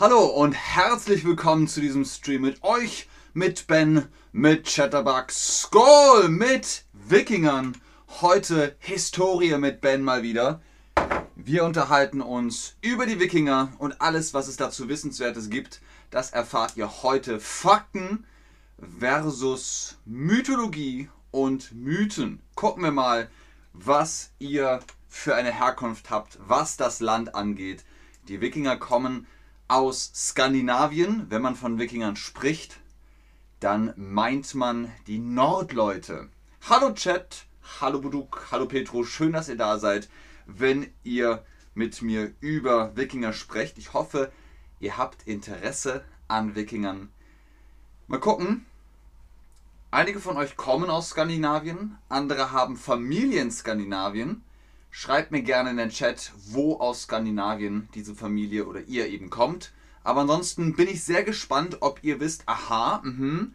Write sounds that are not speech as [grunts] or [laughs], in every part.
Hallo und herzlich willkommen zu diesem Stream mit euch, mit Ben, mit Chatterbug, Skull, mit Wikingern. Heute Historie mit Ben mal wieder. Wir unterhalten uns über die Wikinger und alles, was es dazu Wissenswertes gibt. Das erfahrt ihr heute. Fakten versus Mythologie und Mythen. Gucken wir mal, was ihr für eine Herkunft habt, was das Land angeht. Die Wikinger kommen aus Skandinavien. Wenn man von Wikingern spricht, dann meint man die Nordleute. Hallo Chat, hallo Buduk, hallo Petro, schön, dass ihr da seid. Wenn ihr mit mir über Wikinger sprecht, ich hoffe, ihr habt Interesse an Wikingern. Mal gucken. Einige von euch kommen aus Skandinavien, andere haben Familie in Skandinavien. Schreibt mir gerne in den Chat, wo aus Skandinavien diese Familie oder ihr eben kommt. Aber ansonsten bin ich sehr gespannt, ob ihr wisst, aha, mh,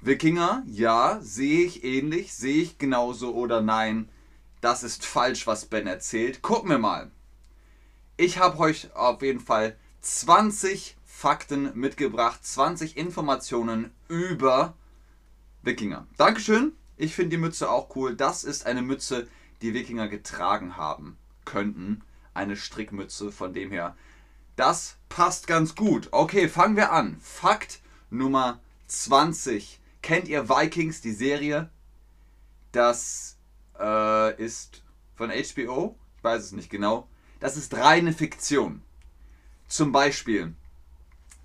Wikinger, ja, sehe ich ähnlich, sehe ich genauso oder nein. Das ist falsch, was Ben erzählt. Gucken wir mal. Ich habe euch auf jeden Fall 20 Fakten mitgebracht, 20 Informationen über Wikinger. Dankeschön. Ich finde die Mütze auch cool. Das ist eine Mütze, die Wikinger getragen haben könnten. Eine Strickmütze, von dem her. Das passt ganz gut. Okay, fangen wir an. Fakt Nummer 20. Kennt ihr Vikings, die Serie? Das äh, ist von HBO. Ich weiß es nicht genau. Das ist reine Fiktion. Zum Beispiel,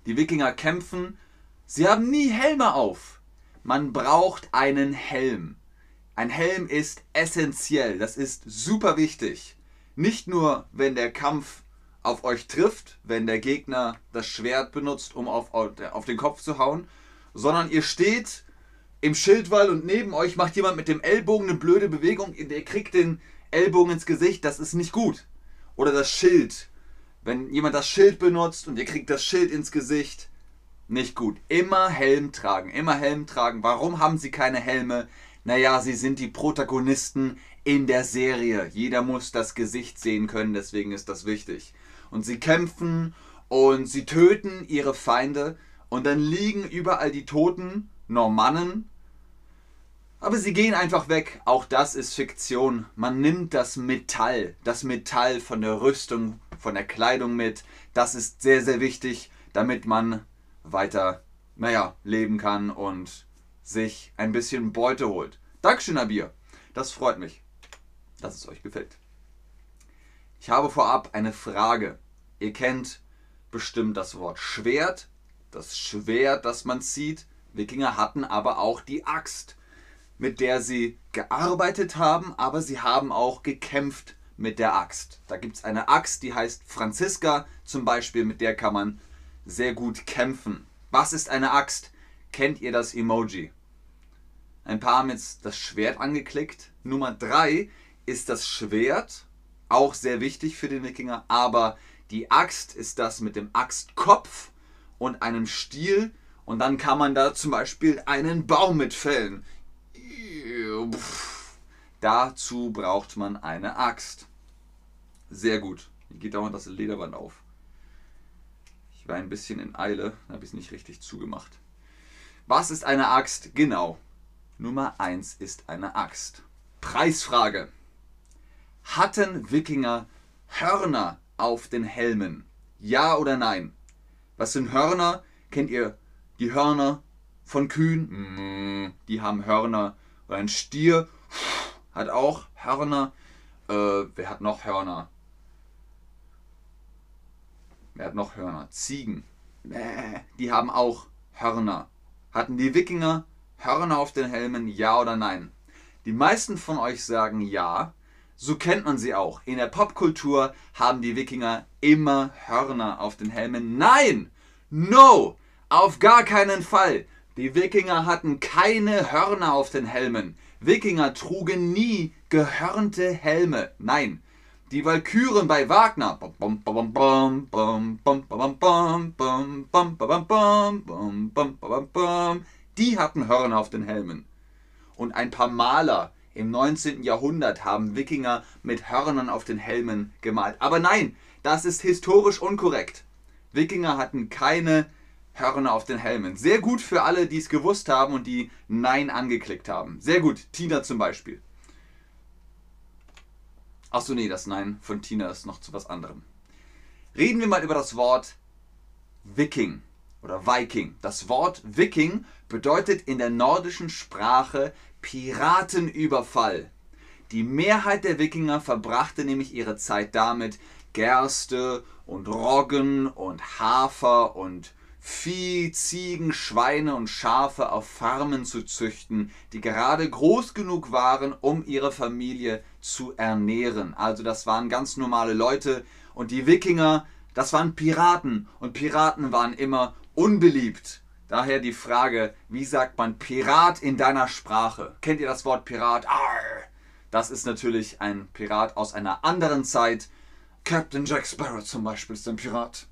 die Wikinger kämpfen. Sie haben nie Helme auf. Man braucht einen Helm. Ein Helm ist essentiell, das ist super wichtig. Nicht nur, wenn der Kampf auf euch trifft, wenn der Gegner das Schwert benutzt, um auf, auf den Kopf zu hauen, sondern ihr steht im Schildwall und neben euch macht jemand mit dem Ellbogen eine blöde Bewegung, ihr kriegt den Ellbogen ins Gesicht, das ist nicht gut. Oder das Schild. Wenn jemand das Schild benutzt und ihr kriegt das Schild ins Gesicht, nicht gut. Immer Helm tragen, immer Helm tragen. Warum haben sie keine Helme? Naja, sie sind die Protagonisten in der Serie. Jeder muss das Gesicht sehen können, deswegen ist das wichtig. Und sie kämpfen und sie töten ihre Feinde und dann liegen überall die toten Normannen. Aber sie gehen einfach weg. Auch das ist Fiktion. Man nimmt das Metall, das Metall von der Rüstung, von der Kleidung mit. Das ist sehr, sehr wichtig, damit man weiter, naja, leben kann und sich ein bisschen Beute holt. Dankeschön, Abir. Das freut mich, dass es euch gefällt. Ich habe vorab eine Frage. Ihr kennt bestimmt das Wort Schwert, das Schwert, das man zieht. Wikinger hatten aber auch die Axt, mit der sie gearbeitet haben, aber sie haben auch gekämpft mit der Axt. Da gibt es eine Axt, die heißt Franziska zum Beispiel, mit der kann man sehr gut kämpfen. Was ist eine Axt? Kennt ihr das Emoji? Ein paar haben jetzt das Schwert angeklickt. Nummer 3 ist das Schwert, auch sehr wichtig für den Wikinger, aber die Axt ist das mit dem Axtkopf und einem Stiel und dann kann man da zum Beispiel einen Baum mitfällen. Dazu braucht man eine Axt. Sehr gut. Hier geht dauernd das Lederband auf. Ich war ein bisschen in Eile, habe ich es nicht richtig zugemacht. Was ist eine Axt? Genau. Nummer 1 ist eine Axt. Preisfrage. Hatten Wikinger Hörner auf den Helmen? Ja oder nein? Was sind Hörner? Kennt ihr die Hörner von Kühen? Die haben Hörner. Oder ein Stier hat auch Hörner. Äh, wer hat noch Hörner? Wer hat noch Hörner? Ziegen. Die haben auch Hörner. Hatten die Wikinger Hörner auf den Helmen, ja oder nein? Die meisten von euch sagen ja. So kennt man sie auch. In der Popkultur haben die Wikinger immer Hörner auf den Helmen. Nein! No! Auf gar keinen Fall! Die Wikinger hatten keine Hörner auf den Helmen. Wikinger trugen nie gehörnte Helme. Nein. Die Walküren bei Wagner. Die hatten Hörner auf den Helmen. Und ein paar Maler im 19. Jahrhundert haben Wikinger mit Hörnern auf den Helmen gemalt. Aber nein, das ist historisch unkorrekt. Wikinger hatten keine Hörner auf den Helmen. Sehr gut für alle, die es gewusst haben und die Nein angeklickt haben. Sehr gut. Tina zum Beispiel. Achso, nee, das Nein von Tina ist noch zu was anderem. Reden wir mal über das Wort Viking oder Viking. Das Wort Viking bedeutet in der nordischen Sprache Piratenüberfall. Die Mehrheit der Wikinger verbrachte nämlich ihre Zeit damit, Gerste und Roggen und Hafer und Vieh, Ziegen, Schweine und Schafe auf Farmen zu züchten, die gerade groß genug waren, um ihre Familie zu ernähren. Also das waren ganz normale Leute und die Wikinger, das waren Piraten und Piraten waren immer unbeliebt. Daher die Frage, wie sagt man Pirat in deiner Sprache? Kennt ihr das Wort Pirat? Arr! Das ist natürlich ein Pirat aus einer anderen Zeit. Captain Jack Sparrow zum Beispiel ist ein Pirat.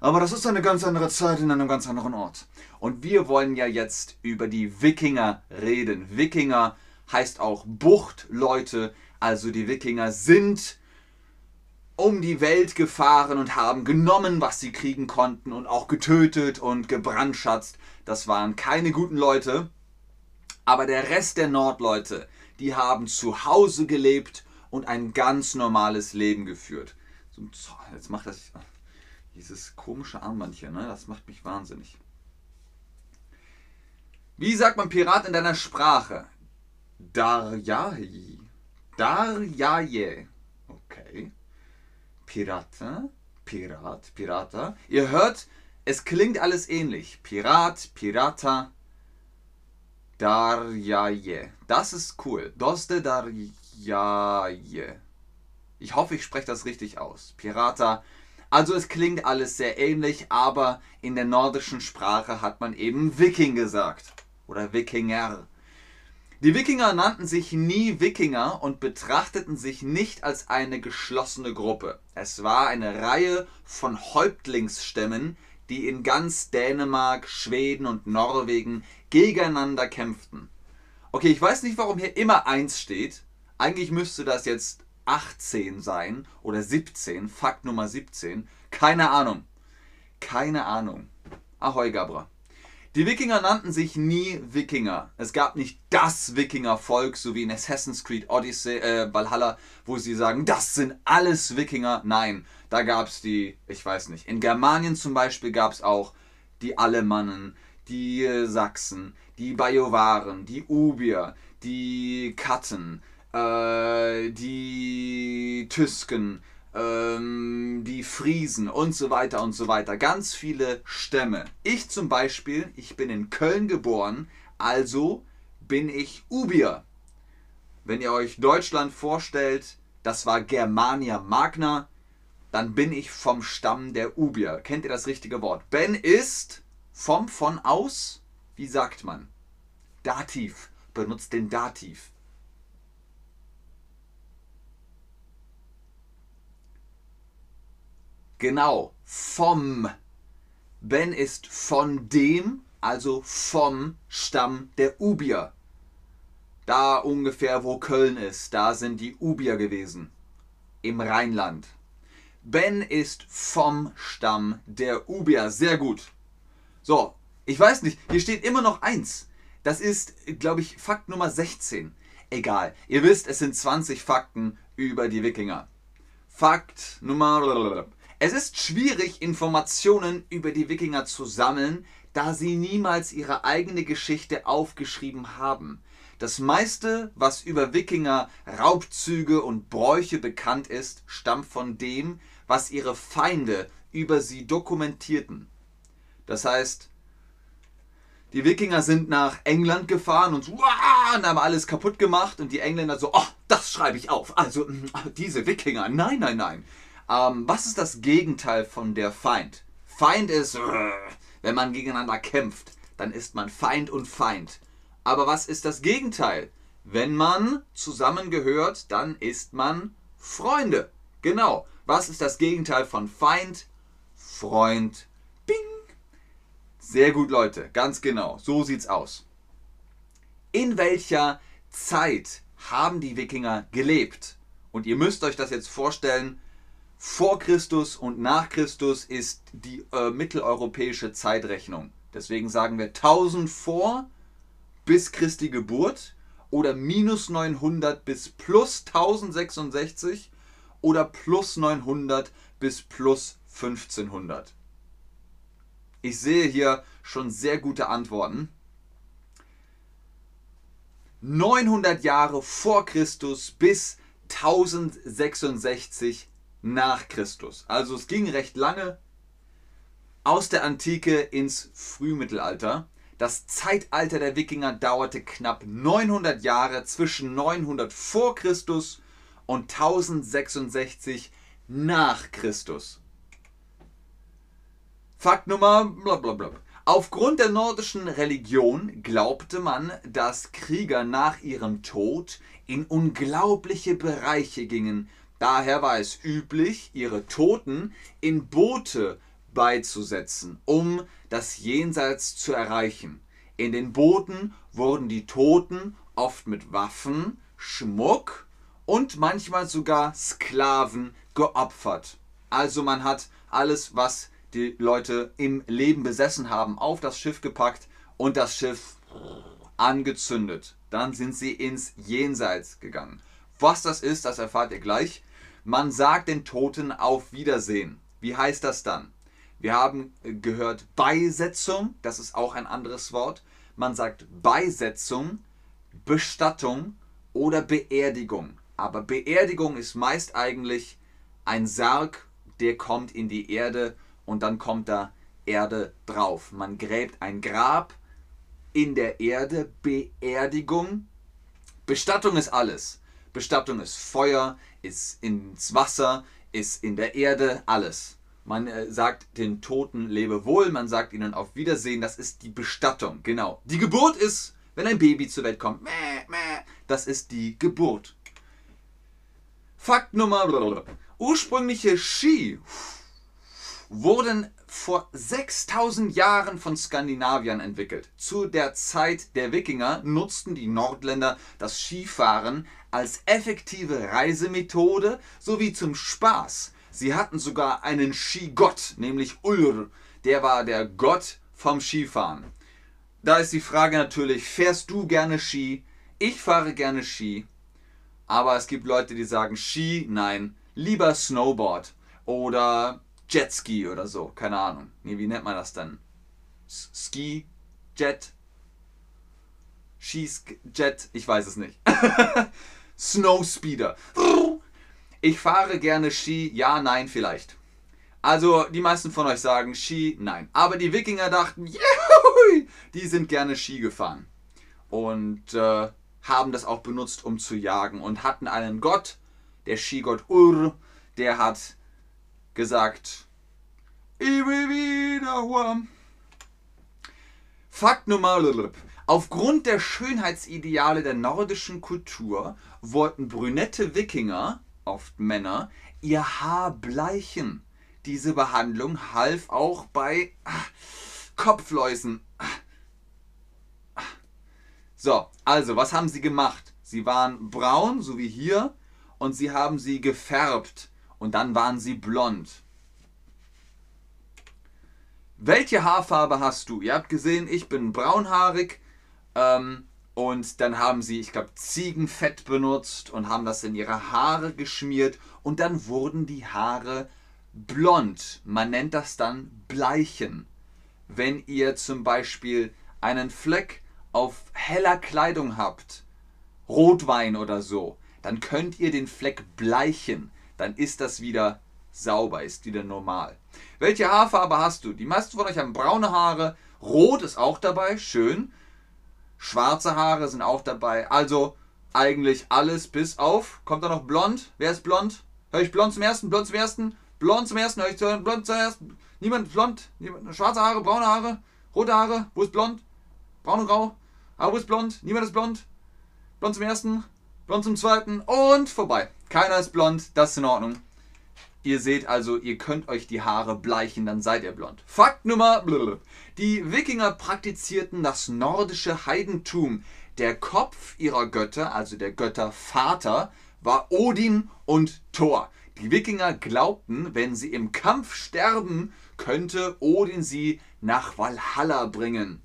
Aber das ist eine ganz andere Zeit in einem ganz anderen Ort. Und wir wollen ja jetzt über die Wikinger reden. Wikinger heißt auch Buchtleute. Also die Wikinger sind um die Welt gefahren und haben genommen, was sie kriegen konnten und auch getötet und gebrandschatzt. Das waren keine guten Leute. Aber der Rest der Nordleute, die haben zu Hause gelebt und ein ganz normales Leben geführt. Jetzt macht das dieses komische Armband hier, ne? Das macht mich wahnsinnig. Wie sagt man Pirat in deiner Sprache? Darjai. Darjaje. Okay. Pirate, Pirat, Pirata. Ihr hört, es klingt alles ähnlich. Pirat, Pirata, Darjaje. Das ist cool. Doste Darjaje. Ich hoffe, ich spreche das richtig aus. Pirata. Also es klingt alles sehr ähnlich, aber in der nordischen Sprache hat man eben Viking gesagt. Oder Wikinger. Die Wikinger nannten sich nie Wikinger und betrachteten sich nicht als eine geschlossene Gruppe. Es war eine Reihe von Häuptlingsstämmen, die in ganz Dänemark, Schweden und Norwegen gegeneinander kämpften. Okay, ich weiß nicht, warum hier immer 1 steht. Eigentlich müsste das jetzt 18 sein oder 17, Fakt Nummer 17. Keine Ahnung. Keine Ahnung. Ahoi, Gabra. Die Wikinger nannten sich nie Wikinger. Es gab nicht das Wikingervolk, so wie in Assassin's Creed Odyssey, äh, Valhalla, wo sie sagen, das sind alles Wikinger. Nein, da gab es die, ich weiß nicht. In Germanien zum Beispiel gab es auch die Alemannen, die äh, Sachsen, die Bajovaren, die Ubier, die Katten, äh, die Tüsken, ähm, die Friesen und so weiter und so weiter. Ganz viele Stämme. Ich zum Beispiel, ich bin in Köln geboren, also bin ich Ubier. Wenn ihr euch Deutschland vorstellt, das war Germania Magna, dann bin ich vom Stamm der Ubier. Kennt ihr das richtige Wort? Ben ist vom von aus, wie sagt man? Dativ. Benutzt den Dativ. Genau, vom. Ben ist von dem, also vom Stamm der Ubier. Da ungefähr, wo Köln ist, da sind die Ubier gewesen. Im Rheinland. Ben ist vom Stamm der Ubier. Sehr gut. So, ich weiß nicht, hier steht immer noch eins. Das ist, glaube ich, Fakt Nummer 16. Egal. Ihr wisst, es sind 20 Fakten über die Wikinger. Fakt Nummer es ist schwierig, Informationen über die Wikinger zu sammeln, da sie niemals ihre eigene Geschichte aufgeschrieben haben. Das meiste, was über Wikinger, Raubzüge und Bräuche bekannt ist, stammt von dem, was ihre Feinde über sie dokumentierten. Das heißt, die Wikinger sind nach England gefahren und, und haben alles kaputt gemacht und die Engländer so, oh, das schreibe ich auf. Also diese Wikinger, nein, nein, nein. Ähm, was ist das Gegenteil von der Feind? Feind ist, wenn man gegeneinander kämpft, dann ist man Feind und Feind. Aber was ist das Gegenteil? Wenn man zusammengehört, dann ist man Freunde. Genau. Was ist das Gegenteil von Feind? Freund. Bing. Sehr gut, Leute. Ganz genau. So sieht's aus. In welcher Zeit haben die Wikinger gelebt? Und ihr müsst euch das jetzt vorstellen, vor Christus und nach Christus ist die äh, mitteleuropäische Zeitrechnung. Deswegen sagen wir 1000 vor bis Christi Geburt oder minus 900 bis plus 1066 oder plus 900 bis plus 1500. Ich sehe hier schon sehr gute Antworten. 900 Jahre vor Christus bis 1066 nach Christus. Also es ging recht lange aus der Antike ins Frühmittelalter. Das Zeitalter der Wikinger dauerte knapp 900 Jahre zwischen 900 vor Christus und 1066 nach Christus. Fakt Nummer blablabla. Aufgrund der nordischen Religion glaubte man, dass Krieger nach ihrem Tod in unglaubliche Bereiche gingen. Daher war es üblich, ihre Toten in Boote beizusetzen, um das Jenseits zu erreichen. In den Booten wurden die Toten oft mit Waffen, Schmuck und manchmal sogar Sklaven geopfert. Also man hat alles, was die Leute im Leben besessen haben, auf das Schiff gepackt und das Schiff angezündet. Dann sind sie ins Jenseits gegangen. Was das ist, das erfahrt ihr gleich. Man sagt den Toten auf Wiedersehen. Wie heißt das dann? Wir haben gehört Beisetzung, das ist auch ein anderes Wort. Man sagt Beisetzung, Bestattung oder Beerdigung. Aber Beerdigung ist meist eigentlich ein Sarg, der kommt in die Erde und dann kommt da Erde drauf. Man gräbt ein Grab in der Erde, Beerdigung. Bestattung ist alles. Bestattung ist Feuer, ist ins Wasser, ist in der Erde, alles. Man äh, sagt den Toten Lebewohl, man sagt ihnen auf Wiedersehen, das ist die Bestattung, genau. Die Geburt ist, wenn ein Baby zur Welt kommt, das ist die Geburt. Fakt Nummer, ursprüngliche Ski wurden vor 6000 Jahren von Skandinaviern entwickelt. Zu der Zeit der Wikinger nutzten die Nordländer das Skifahren als effektive Reisemethode sowie zum Spaß. Sie hatten sogar einen Skigott, nämlich Ulr. Der war der Gott vom Skifahren. Da ist die Frage natürlich, fährst du gerne Ski? Ich fahre gerne Ski. Aber es gibt Leute, die sagen Ski, nein, lieber Snowboard oder Jetski oder so, keine Ahnung. Nee, wie nennt man das dann? Ski, Jet, Schieß, Jet, ich weiß es nicht. [laughs] Snowspeeder. Ich fahre gerne Ski, ja, nein, vielleicht. Also die meisten von euch sagen Ski, nein. Aber die Wikinger dachten, Juhui! die sind gerne Ski gefahren. Und äh, haben das auch benutzt, um zu jagen. Und hatten einen Gott, der Skigott Ur, der hat gesagt, ich will wieder warm. Fakt Nummer Aufgrund der Schönheitsideale der nordischen Kultur wollten brünette Wikinger oft Männer, ihr Haar bleichen. Diese Behandlung half auch bei ah, Kopfläusen. Ah. So, also, was haben sie gemacht? Sie waren braun, so wie hier, und sie haben sie gefärbt und dann waren sie blond. Welche Haarfarbe hast du? Ihr habt gesehen, ich bin braunhaarig. Ähm, und dann haben sie, ich glaube, Ziegenfett benutzt und haben das in ihre Haare geschmiert. Und dann wurden die Haare blond. Man nennt das dann Bleichen. Wenn ihr zum Beispiel einen Fleck auf heller Kleidung habt, Rotwein oder so, dann könnt ihr den Fleck bleichen. Dann ist das wieder sauber, ist wieder normal. Welche Haarfarbe hast du? Die meisten von euch haben braune Haare. Rot ist auch dabei, schön. Schwarze Haare sind auch dabei. Also eigentlich alles bis auf. Kommt da noch blond? Wer ist blond? Hör ich blond zum ersten? Blond zum ersten? Blond zum ersten? Hör ich blond zum ersten? Niemand blond? Niemand, schwarze Haare, braune Haare, rote Haare. Wo ist blond? Braun und grau. Aber wo ist blond? Niemand ist blond. Blond zum ersten, blond zum zweiten und vorbei. Keiner ist blond. Das ist in Ordnung. Ihr seht also, ihr könnt euch die Haare bleichen, dann seid ihr blond. Fakt Nummer. Die Wikinger praktizierten das nordische Heidentum. Der Kopf ihrer Götter, also der Götter Vater, war Odin und Thor. Die Wikinger glaubten, wenn sie im Kampf sterben, könnte Odin sie nach Valhalla bringen.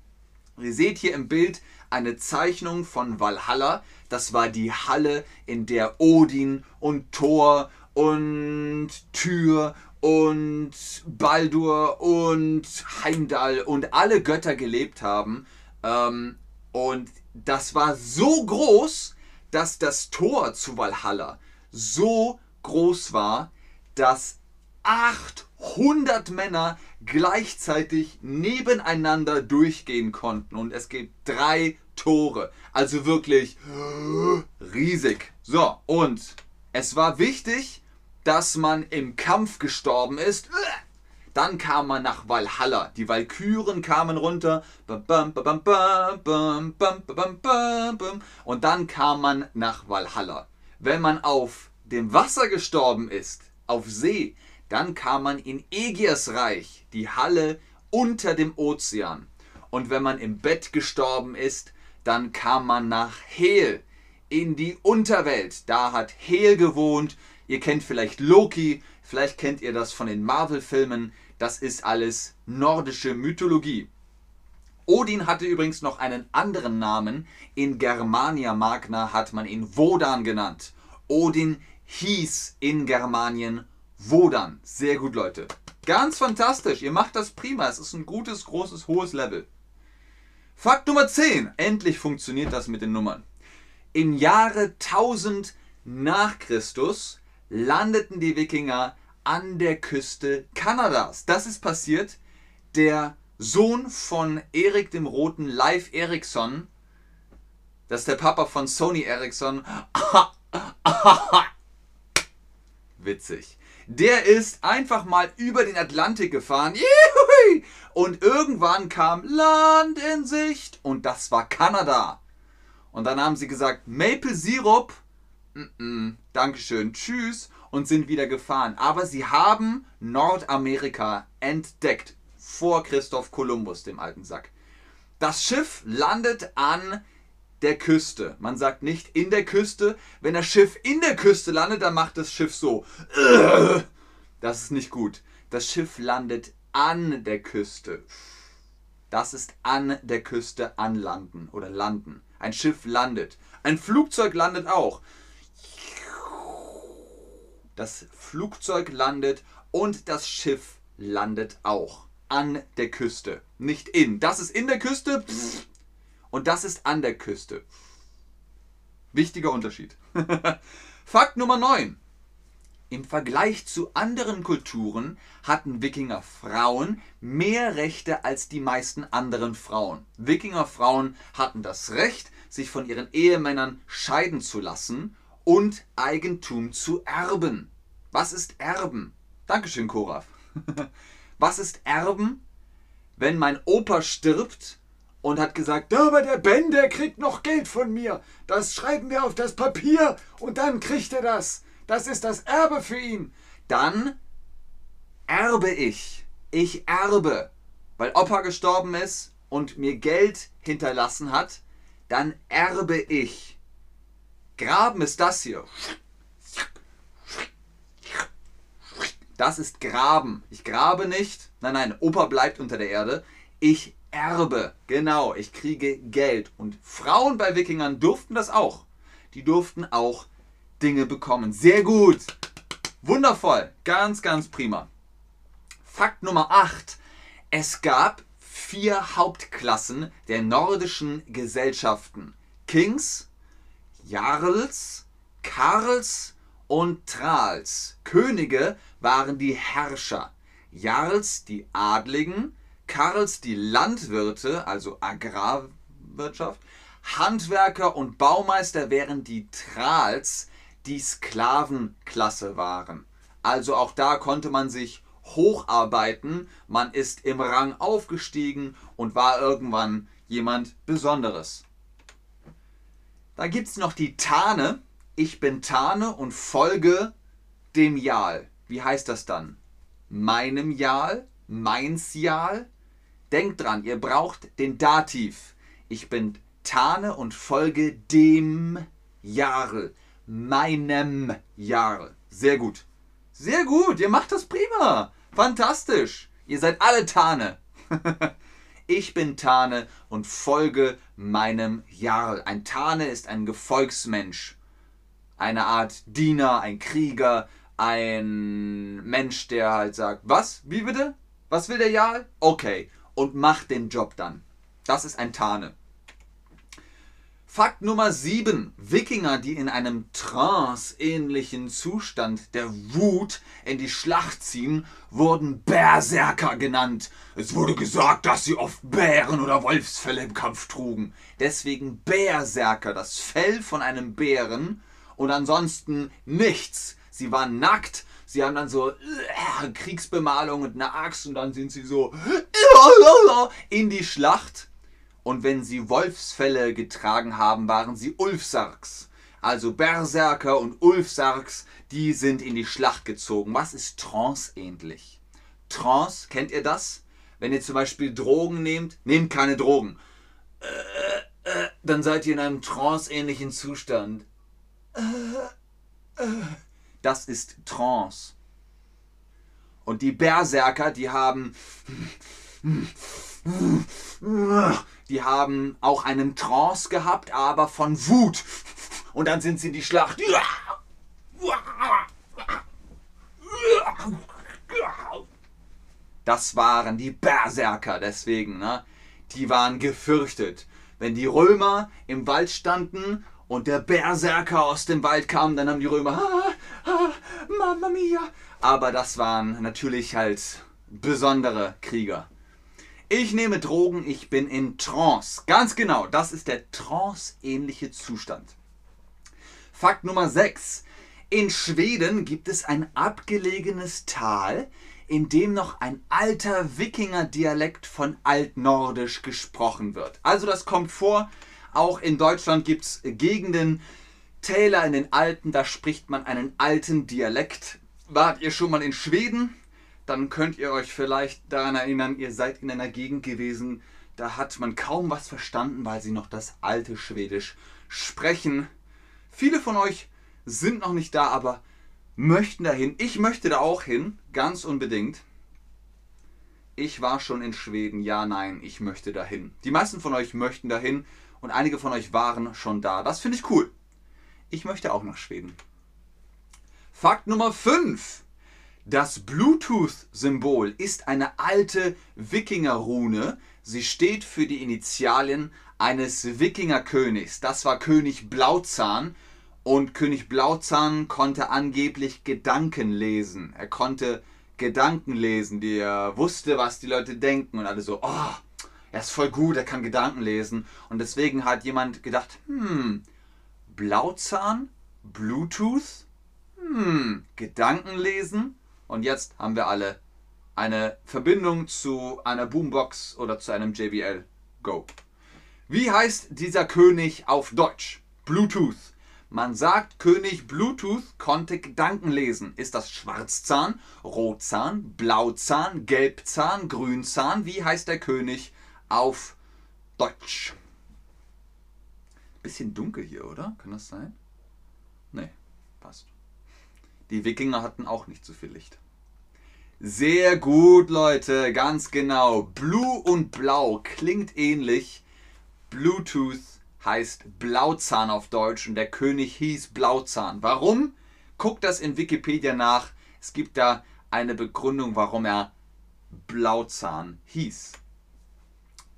Ihr seht hier im Bild eine Zeichnung von Valhalla. Das war die Halle, in der Odin und Thor und Tyr und Baldur und Heimdall und alle Götter gelebt haben. Ähm, und das war so groß, dass das Tor zu Valhalla so groß war, dass 800 Männer gleichzeitig nebeneinander durchgehen konnten. Und es gibt drei Tore. Also wirklich riesig. So, und es war wichtig, dass man im Kampf gestorben ist. Dann kam man nach Valhalla. Die Walküren kamen runter. Und dann kam man nach Valhalla. Wenn man auf dem Wasser gestorben ist, auf See, dann kam man in Egirs Reich, die Halle unter dem Ozean. Und wenn man im Bett gestorben ist, dann kam man nach Hel in die Unterwelt. Da hat Hel gewohnt. Ihr kennt vielleicht Loki, vielleicht kennt ihr das von den Marvel-Filmen. Das ist alles nordische Mythologie. Odin hatte übrigens noch einen anderen Namen. In Germania Magna hat man ihn Wodan genannt. Odin hieß in Germanien Wodan. Sehr gut, Leute. Ganz fantastisch. Ihr macht das prima. Es ist ein gutes, großes, hohes Level. Fakt Nummer 10. Endlich funktioniert das mit den Nummern. Im Jahre 1000 nach Christus landeten die Wikinger an der Küste Kanadas. Das ist passiert. Der Sohn von Erik dem Roten, Live Eriksson, das ist der Papa von Sony Eriksson. [laughs] Witzig. Der ist einfach mal über den Atlantik gefahren. Und irgendwann kam Land in Sicht. Und das war Kanada. Und dann haben sie gesagt, Maple Syrup. Mm -mm, Dankeschön, tschüss und sind wieder gefahren. Aber sie haben Nordamerika entdeckt vor Christoph Kolumbus, dem alten Sack. Das Schiff landet an der Küste. Man sagt nicht in der Küste. Wenn das Schiff in der Küste landet, dann macht das Schiff so. [grunts] Das ist nicht gut. Das Schiff landet an der Küste. Das ist an der Küste anlanden oder landen. Ein Schiff landet. Ein Flugzeug landet auch das Flugzeug landet und das Schiff landet auch an der Küste. Nicht in. Das ist in der Küste und das ist an der Küste. Wichtiger Unterschied. [laughs] Fakt Nummer 9. Im Vergleich zu anderen Kulturen hatten Wikinger Frauen mehr Rechte als die meisten anderen Frauen. Wikinger Frauen hatten das Recht, sich von ihren Ehemännern scheiden zu lassen und Eigentum zu erben. Was ist Erben? Dankeschön, Koraf. [laughs] Was ist Erben? Wenn mein Opa stirbt und hat gesagt, aber der Ben, der kriegt noch Geld von mir. Das schreiben wir auf das Papier und dann kriegt er das. Das ist das Erbe für ihn. Dann erbe ich. Ich erbe. Weil Opa gestorben ist und mir Geld hinterlassen hat, dann erbe ich. Graben ist das hier. Das ist Graben. Ich grabe nicht. Nein, nein, Opa bleibt unter der Erde. Ich erbe. Genau, ich kriege Geld. Und Frauen bei Wikingern durften das auch. Die durften auch Dinge bekommen. Sehr gut. Wundervoll. Ganz, ganz prima. Fakt Nummer 8. Es gab vier Hauptklassen der nordischen Gesellschaften. Kings, Jarls, Karls und Trals. Könige waren die Herrscher, Jarls die Adligen, Karls die Landwirte, also Agrarwirtschaft, Handwerker und Baumeister wären die Trals, die Sklavenklasse waren. Also auch da konnte man sich hocharbeiten, man ist im Rang aufgestiegen und war irgendwann jemand Besonderes. Da gibt es noch die Tane. Ich bin Tane und folge dem Jal. Wie heißt das dann? Meinem Jal? Meins Jal? Denkt dran, ihr braucht den Dativ. Ich bin Tane und folge dem Jarl. Meinem Jarl. Sehr gut. Sehr gut, ihr macht das prima. Fantastisch. Ihr seid alle Tane. [laughs] ich bin Tane und folge meinem Jarl. Ein Tane ist ein Gefolgsmensch. Eine Art Diener, ein Krieger, ein Mensch, der halt sagt, was? Wie bitte? Was will der Jarl? Okay. Und macht den Job dann. Das ist ein Tane. Fakt Nummer 7. Wikinger, die in einem Trance-ähnlichen Zustand der Wut in die Schlacht ziehen, wurden Berserker genannt. Es wurde gesagt, dass sie oft Bären oder Wolfsfälle im Kampf trugen. Deswegen Berserker, das Fell von einem Bären und ansonsten nichts. Sie waren nackt, sie haben dann so äh, Kriegsbemalung und eine Axt und dann sind sie so in die Schlacht und wenn sie Wolfsfelle getragen haben, waren sie Ulfsarks. Also Berserker und Ulfsarks, die sind in die Schlacht gezogen. Was ist Trance ähnlich? Trance, kennt ihr das? Wenn ihr zum Beispiel Drogen nehmt, nehmt keine Drogen. Äh, äh, dann seid ihr in einem Trance-ähnlichen Zustand. Äh, äh. das ist Trance. Und die Berserker, die haben die haben auch einen Trance gehabt, aber von Wut. Und dann sind sie in die Schlacht. Das waren die Berserker, deswegen, ne? Die waren gefürchtet. Wenn die Römer im Wald standen und der Berserker aus dem Wald kam, dann haben die Römer, ah, ah, Mamma mia. Aber das waren natürlich halt besondere Krieger. Ich nehme Drogen, ich bin in Trance. Ganz genau, das ist der Trance-ähnliche Zustand. Fakt Nummer 6. In Schweden gibt es ein abgelegenes Tal, in dem noch ein alter Wikinger-Dialekt von Altnordisch gesprochen wird. Also das kommt vor. Auch in Deutschland gibt es Gegenden, Täler in den Alten, da spricht man einen alten Dialekt. Wart ihr schon mal in Schweden? Dann könnt ihr euch vielleicht daran erinnern, ihr seid in einer Gegend gewesen, da hat man kaum was verstanden, weil sie noch das alte Schwedisch sprechen. Viele von euch sind noch nicht da, aber möchten dahin. Ich möchte da auch hin, ganz unbedingt. Ich war schon in Schweden, ja, nein, ich möchte dahin. Die meisten von euch möchten dahin und einige von euch waren schon da. Das finde ich cool. Ich möchte auch nach Schweden. Fakt Nummer 5. Das Bluetooth-Symbol ist eine alte Wikinger-Rune. Sie steht für die Initialien eines Wikingerkönigs. Das war König Blauzahn. Und König Blauzahn konnte angeblich Gedanken lesen. Er konnte Gedanken lesen. Er wusste, was die Leute denken. Und alle so, oh, er ist voll gut, er kann Gedanken lesen. Und deswegen hat jemand gedacht, hm, Blauzahn, Bluetooth, hm, Gedanken lesen. Und jetzt haben wir alle eine Verbindung zu einer Boombox oder zu einem JBL Go. Wie heißt dieser König auf Deutsch? Bluetooth. Man sagt, König Bluetooth konnte Gedanken lesen. Ist das Schwarzzahn, Rotzahn, Blauzahn, Gelbzahn, Grünzahn? Wie heißt der König auf Deutsch? Bisschen dunkel hier, oder? Kann das sein? Nee, passt. Die Wikinger hatten auch nicht so viel Licht. Sehr gut, Leute, ganz genau. Blue und Blau klingt ähnlich. Bluetooth heißt Blauzahn auf Deutsch und der König hieß Blauzahn. Warum? Guckt das in Wikipedia nach. Es gibt da eine Begründung, warum er Blauzahn hieß.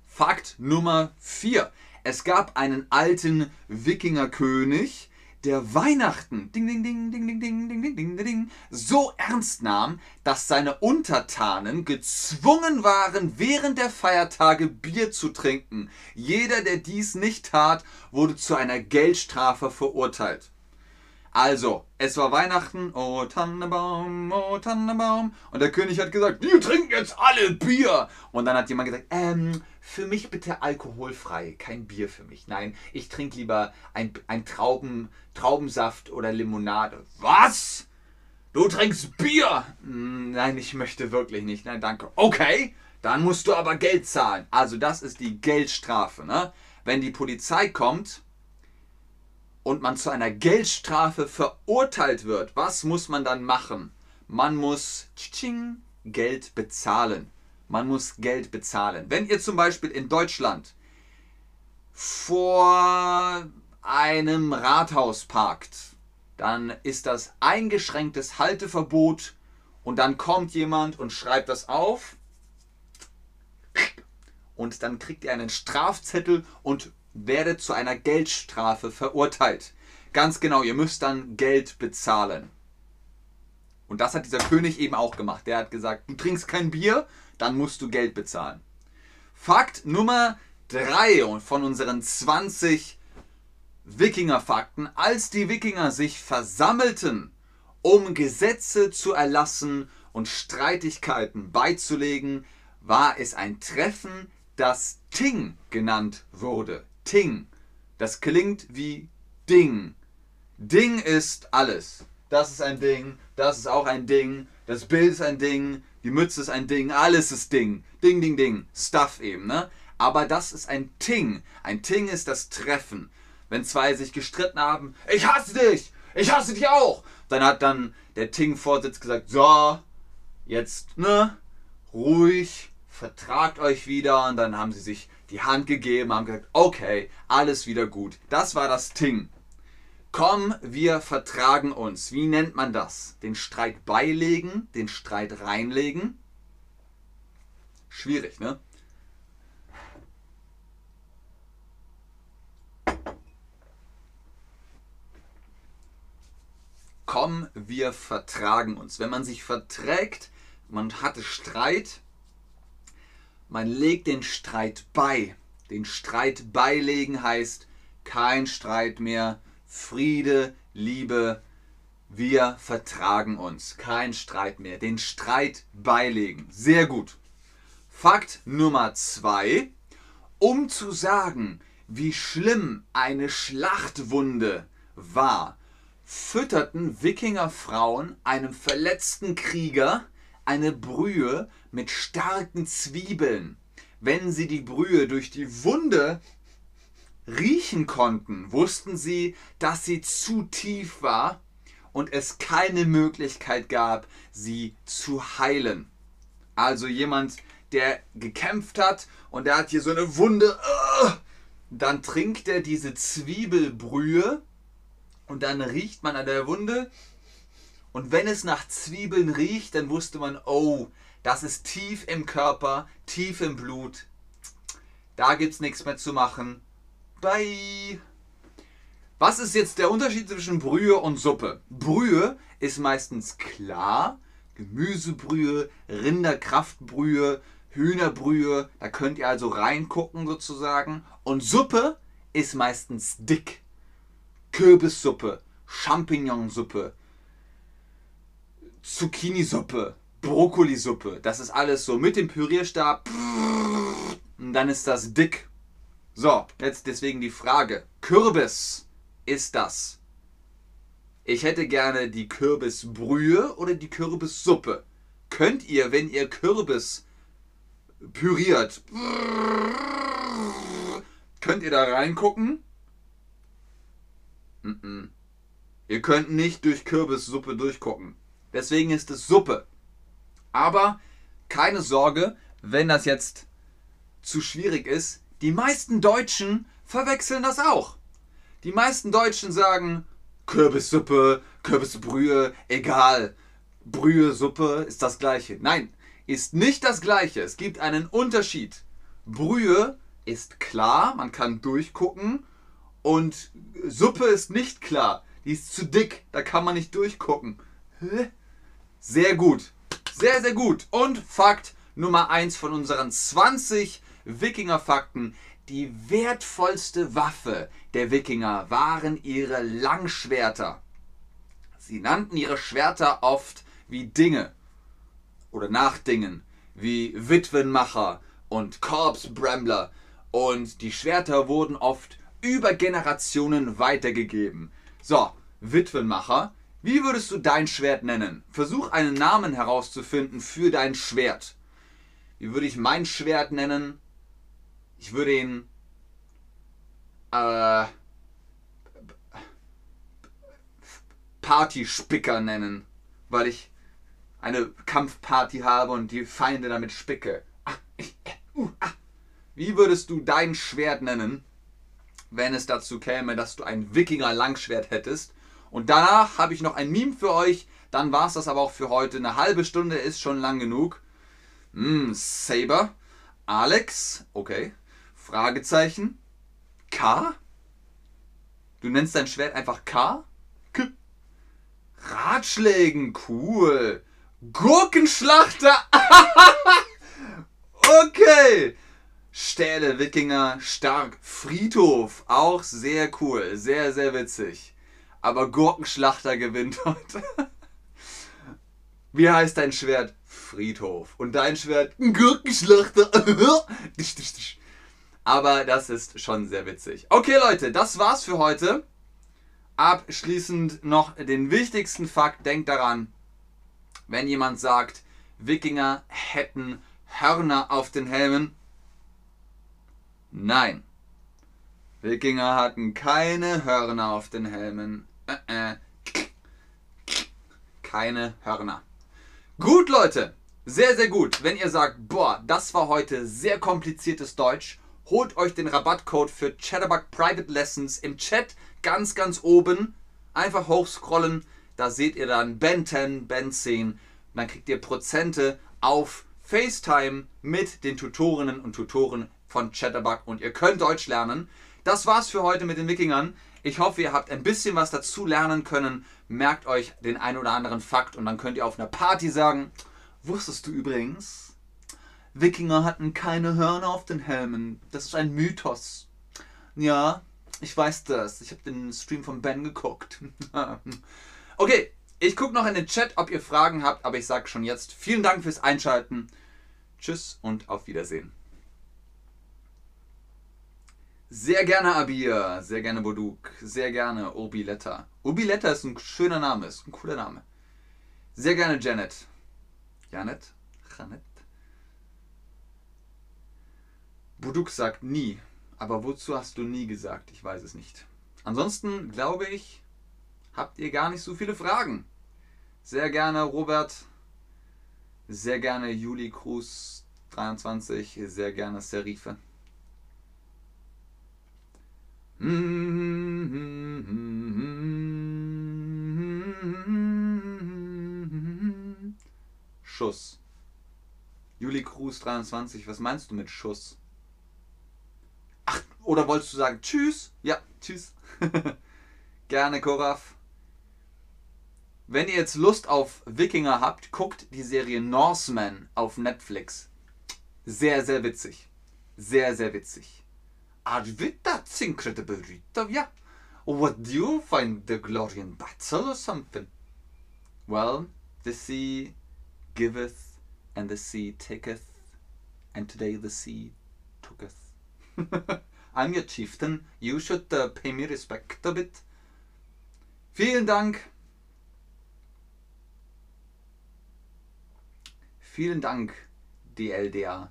Fakt Nummer 4. Es gab einen alten Wikingerkönig, der Weihnachten ding, ding, ding, ding, ding, ding, ding, ding, ding, ding, so ernst nahm, dass seine Untertanen gezwungen waren, während der Feiertage Bier zu trinken. Jeder, der dies nicht tat, wurde zu einer Geldstrafe verurteilt. Also, es war Weihnachten, oh Tannenbaum, oh Tannenbaum. Und der König hat gesagt, wir trinken jetzt alle Bier. Und dann hat jemand gesagt, ähm, für mich bitte alkoholfrei, kein Bier für mich. Nein, ich trinke lieber ein, ein Trauben, Traubensaft oder Limonade. Was? Du trinkst Bier? Hm, nein, ich möchte wirklich nicht. Nein, danke. Okay, dann musst du aber Geld zahlen. Also das ist die Geldstrafe. Ne? Wenn die Polizei kommt und man zu einer Geldstrafe verurteilt wird, was muss man dann machen? man muss Geld bezahlen. Man muss Geld bezahlen. Wenn ihr zum Beispiel in Deutschland vor einem Rathaus parkt, dann ist das eingeschränktes Halteverbot und dann kommt jemand und schreibt das auf und dann kriegt ihr einen Strafzettel und werdet zu einer Geldstrafe verurteilt. Ganz genau, ihr müsst dann Geld bezahlen. Und das hat dieser König eben auch gemacht. Der hat gesagt, du trinkst kein Bier, dann musst du Geld bezahlen. Fakt Nummer 3 von unseren 20 Wikinger-Fakten. Als die Wikinger sich versammelten, um Gesetze zu erlassen und Streitigkeiten beizulegen, war es ein Treffen, das Ting genannt wurde. Ting. Das klingt wie Ding. Ding ist alles. Das ist ein Ding, das ist auch ein Ding, das Bild ist ein Ding, die Mütze ist ein Ding, alles ist Ding. Ding, Ding, Ding. Stuff eben, ne? Aber das ist ein Ting. Ein Ting ist das Treffen. Wenn zwei sich gestritten haben, ich hasse dich, ich hasse dich auch. Dann hat dann der Ting-Vorsitz gesagt, so, jetzt, ne, ruhig, vertragt euch wieder. Und dann haben sie sich die Hand gegeben, haben gesagt, okay, alles wieder gut. Das war das Ting. Komm, wir vertragen uns. Wie nennt man das? Den Streit beilegen, den Streit reinlegen? Schwierig, ne? Komm, wir vertragen uns. Wenn man sich verträgt, man hatte Streit, man legt den Streit bei. Den Streit beilegen heißt kein Streit mehr, Friede, Liebe, wir vertragen uns. Kein Streit mehr. Den Streit beilegen. Sehr gut. Fakt Nummer zwei. Um zu sagen, wie schlimm eine Schlachtwunde war, fütterten Wikingerfrauen einem verletzten Krieger eine Brühe mit starken Zwiebeln. Wenn sie die Brühe durch die Wunde riechen konnten, wussten sie, dass sie zu tief war und es keine Möglichkeit gab, sie zu heilen. Also jemand, der gekämpft hat und der hat hier so eine Wunde, uh, dann trinkt er diese Zwiebelbrühe und dann riecht man an der Wunde und wenn es nach Zwiebeln riecht, dann wusste man, oh, das ist tief im Körper, tief im Blut. Da gibt es nichts mehr zu machen. Bye. Was ist jetzt der Unterschied zwischen Brühe und Suppe? Brühe ist meistens klar. Gemüsebrühe, Rinderkraftbrühe, Hühnerbrühe, da könnt ihr also reingucken sozusagen. Und Suppe ist meistens dick. Kürbissuppe, Champignonsuppe, Zucchini-Suppe, Brokkolisuppe. Das ist alles so mit dem Pürierstab. Und dann ist das dick. So, jetzt deswegen die Frage. Kürbis ist das. Ich hätte gerne die Kürbisbrühe oder die Kürbissuppe. Könnt ihr, wenn ihr Kürbis püriert, könnt ihr da reingucken? Mm -mm. Ihr könnt nicht durch Kürbissuppe durchgucken. Deswegen ist es Suppe. Aber keine Sorge, wenn das jetzt zu schwierig ist, die meisten Deutschen verwechseln das auch. Die meisten Deutschen sagen Kürbissuppe, Kürbisbrühe, egal. Brühe, Suppe ist das gleiche. Nein, ist nicht das gleiche. Es gibt einen Unterschied. Brühe ist klar, man kann durchgucken und Suppe ist nicht klar. Die ist zu dick, da kann man nicht durchgucken. Sehr gut. Sehr, sehr gut. Und Fakt Nummer 1 von unseren 20 Wikinger-Fakten. Die wertvollste Waffe der Wikinger waren ihre Langschwerter. Sie nannten ihre Schwerter oft wie Dinge oder Nachdingen, wie Witwenmacher und Korpsbrambler. Und die Schwerter wurden oft über Generationen weitergegeben. So, Witwenmacher. Wie würdest du dein Schwert nennen? Versuch einen Namen herauszufinden für dein Schwert. Wie würde ich mein Schwert nennen? Ich würde ihn äh, Partyspicker nennen, weil ich eine Kampfparty habe und die Feinde damit spicke. Ah, äh, uh, ah. Wie würdest du dein Schwert nennen, wenn es dazu käme, dass du ein Wikinger-Langschwert hättest? Und danach habe ich noch ein Meme für euch. Dann war es das aber auch für heute. Eine halbe Stunde ist schon lang genug. Mm, Saber. Alex. Okay. Fragezeichen. K. Du nennst dein Schwert einfach K? K. Ratschlägen. Cool. Gurkenschlachter. [laughs] okay. Stähle, Wikinger, stark. Friedhof. Auch sehr cool. Sehr, sehr witzig. Aber Gurkenschlachter gewinnt heute. Wie heißt dein Schwert? Friedhof. Und dein Schwert? Gurkenschlachter. [laughs] Aber das ist schon sehr witzig. Okay, Leute, das war's für heute. Abschließend noch den wichtigsten Fakt. Denkt daran, wenn jemand sagt, Wikinger hätten Hörner auf den Helmen. Nein. Wikinger hatten keine Hörner auf den Helmen. Äh. Keine Hörner. Gut, Leute. Sehr, sehr gut. Wenn ihr sagt, boah, das war heute sehr kompliziertes Deutsch, holt euch den Rabattcode für Chatterbug Private Lessons im Chat ganz, ganz oben. Einfach hochscrollen. Da seht ihr dann Ben 10, Ben 10. Und dann kriegt ihr Prozente auf FaceTime mit den Tutorinnen und Tutoren von Chatterbug und ihr könnt Deutsch lernen. Das war's für heute mit den Wikingern. Ich hoffe, ihr habt ein bisschen was dazu lernen können. Merkt euch den ein oder anderen Fakt und dann könnt ihr auf einer Party sagen, wusstest du übrigens, Wikinger hatten keine Hörner auf den Helmen. Das ist ein Mythos. Ja, ich weiß das. Ich habe den Stream von Ben geguckt. [laughs] okay, ich gucke noch in den Chat, ob ihr Fragen habt, aber ich sage schon jetzt vielen Dank fürs Einschalten. Tschüss und auf Wiedersehen. Sehr gerne Abir, sehr gerne Boduk, sehr gerne Obiletta. Obiletta ist ein schöner Name, ist ein cooler Name. Sehr gerne Janet. Janet? Janet? Buduk sagt nie. Aber wozu hast du nie gesagt? Ich weiß es nicht. Ansonsten glaube ich, habt ihr gar nicht so viele Fragen. Sehr gerne Robert. Sehr gerne Juli Cruz 23. Sehr gerne Serife. Schuss. Juli Cruz 23, was meinst du mit Schuss? Ach, oder wolltest du sagen Tschüss? Ja, Tschüss. [laughs] Gerne, Koraf. Wenn ihr jetzt Lust auf Wikinger habt, guckt die Serie Norseman auf Netflix. Sehr, sehr witzig. Sehr, sehr witzig. That's incredible, Rita. Yeah. What do you find the glory in battle or something? Well, the sea giveth and the sea taketh, and today the sea tooketh. [laughs] I'm your chieftain. You should uh, pay me respect a bit. Vielen Dank. Vielen Dank, DLDA.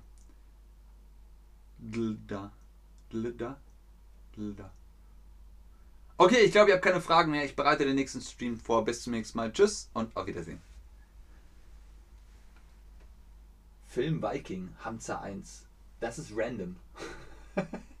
Dlda. Dlda. Dlda. Okay, ich glaube, ihr habt keine Fragen mehr. Ich bereite den nächsten Stream vor. Bis zum nächsten Mal. Tschüss und auf Wiedersehen. Film Viking, Hamza 1. Das ist random. [laughs]